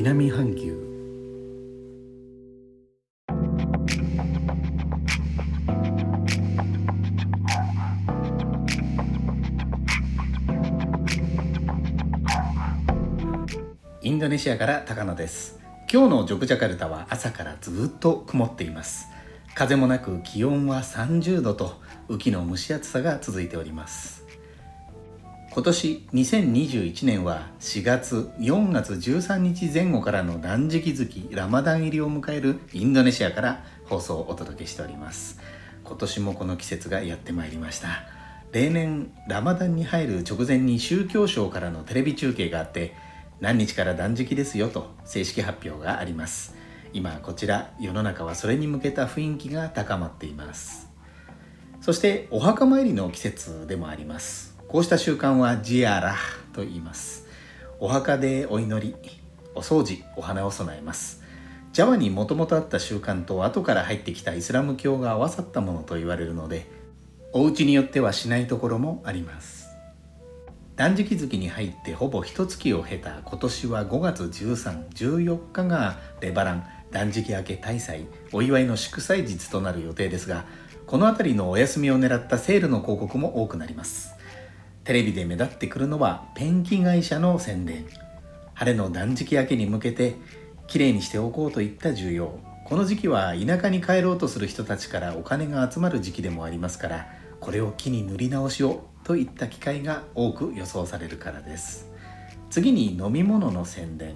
南半球。インドネシアから高野です。今日のジョクジャカルタは朝からずっと曇っています。風もなく気温は30度と雨季の蒸し暑さが続いております。今年2021年は4月4月13日前後からの断食月ラマダン入りを迎えるインドネシアから放送をお届けしております。今年もこの季節がやってまいりました。例年ラマダンに入る直前に宗教省からのテレビ中継があって何日から断食ですよと正式発表があります。今こちら世の中はそれに向けた雰囲気が高まっています。そしてお墓参りの季節でもあります。こうした習慣はジアラと言います。お墓でお祈りお掃除お花を供えます。ジャワにもともとあった習慣と後から入ってきたイスラム教が合わさったものと言われるのでお家によってはしないところもあります。断食月に入ってほぼ一月を経た今年は5月1314日がレバラン断食明け大祭お祝いの祝祭日となる予定ですがこの辺りのお休みを狙ったセールの広告も多くなります。テレビで目立ってくるのはペンキ会社の宣伝。晴れの断食明けに向けてきれいにしておこうといった需要。この時期は田舎に帰ろうとする人たちからお金が集まる時期でもありますからこれを機に塗り直しをといった機会が多く予想されるからです。次に飲み物の宣伝。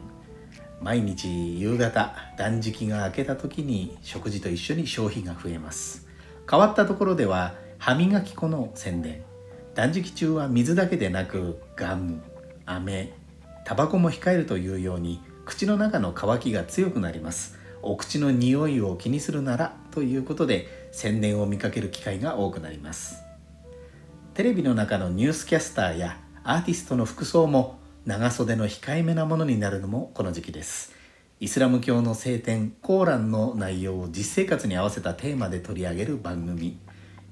毎日夕方断食が明けた時に食事と一緒に消費が増えます。変わったところでは歯磨き粉の宣伝。断食中は水だけでなくガム飴タバコも控えるというように口の中の渇きが強くなります。お口の匂いを気にするならということで宣伝を見かける機会が多くなります。テレビの中のニュースキャスターやアーティストの服装も長袖の控えめなものになるのもこの時期です。イスラム教の聖典コーランの内容を実生活に合わせたテーマで取り上げる番組。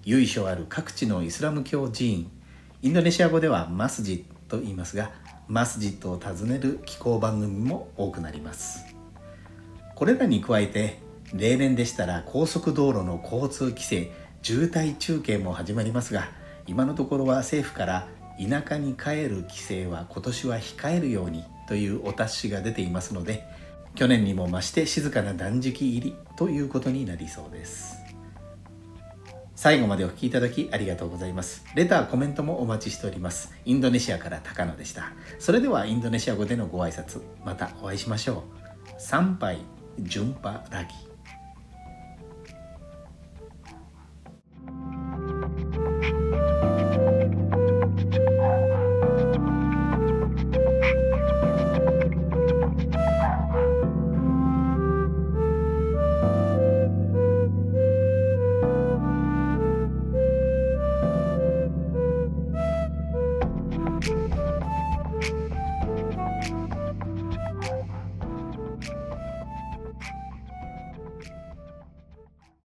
由緒ある各地のイスラム教寺院。インドネシア語ではマスジッと言いますがマスジットを訪ねる気候番組も多くなります。これらに加えて例年でしたら高速道路の交通規制渋滞中継も始まりますが今のところは政府から田舎に帰る規制は今年は控えるようにというお達しが出ていますので去年にも増して静かな断食入りということになりそうです。最後までお聴きいただきありがとうございます。レターコメントもお待ちしております。インドネシアから高野でした。それではインドネシア語でのご挨拶またお会いしましょう。参拝順波ラギ